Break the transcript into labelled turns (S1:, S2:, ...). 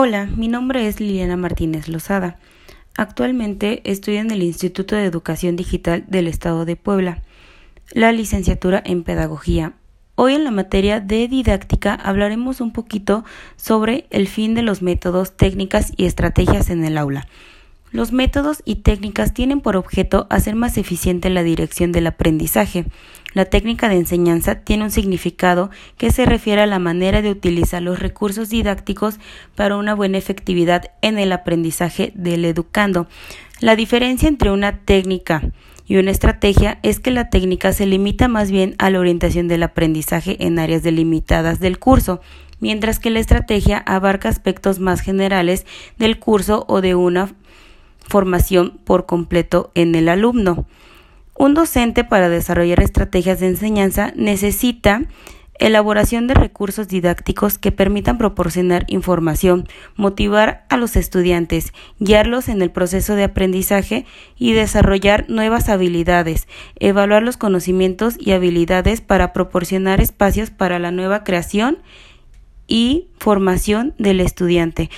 S1: Hola, mi nombre es Liliana Martínez Lozada. Actualmente estudio en el Instituto de Educación Digital del Estado de Puebla, la licenciatura en Pedagogía. Hoy en la materia de didáctica hablaremos un poquito sobre el fin de los métodos, técnicas y estrategias en el aula. Los métodos y técnicas tienen por objeto hacer más eficiente la dirección del aprendizaje. La técnica de enseñanza tiene un significado que se refiere a la manera de utilizar los recursos didácticos para una buena efectividad en el aprendizaje del educando. La diferencia entre una técnica y una estrategia es que la técnica se limita más bien a la orientación del aprendizaje en áreas delimitadas del curso, mientras que la estrategia abarca aspectos más generales del curso o de una formación por completo en el alumno. Un docente para desarrollar estrategias de enseñanza necesita elaboración de recursos didácticos que permitan proporcionar información, motivar a los estudiantes, guiarlos en el proceso de aprendizaje y desarrollar nuevas habilidades, evaluar los conocimientos y habilidades para proporcionar espacios para la nueva creación y formación del estudiante.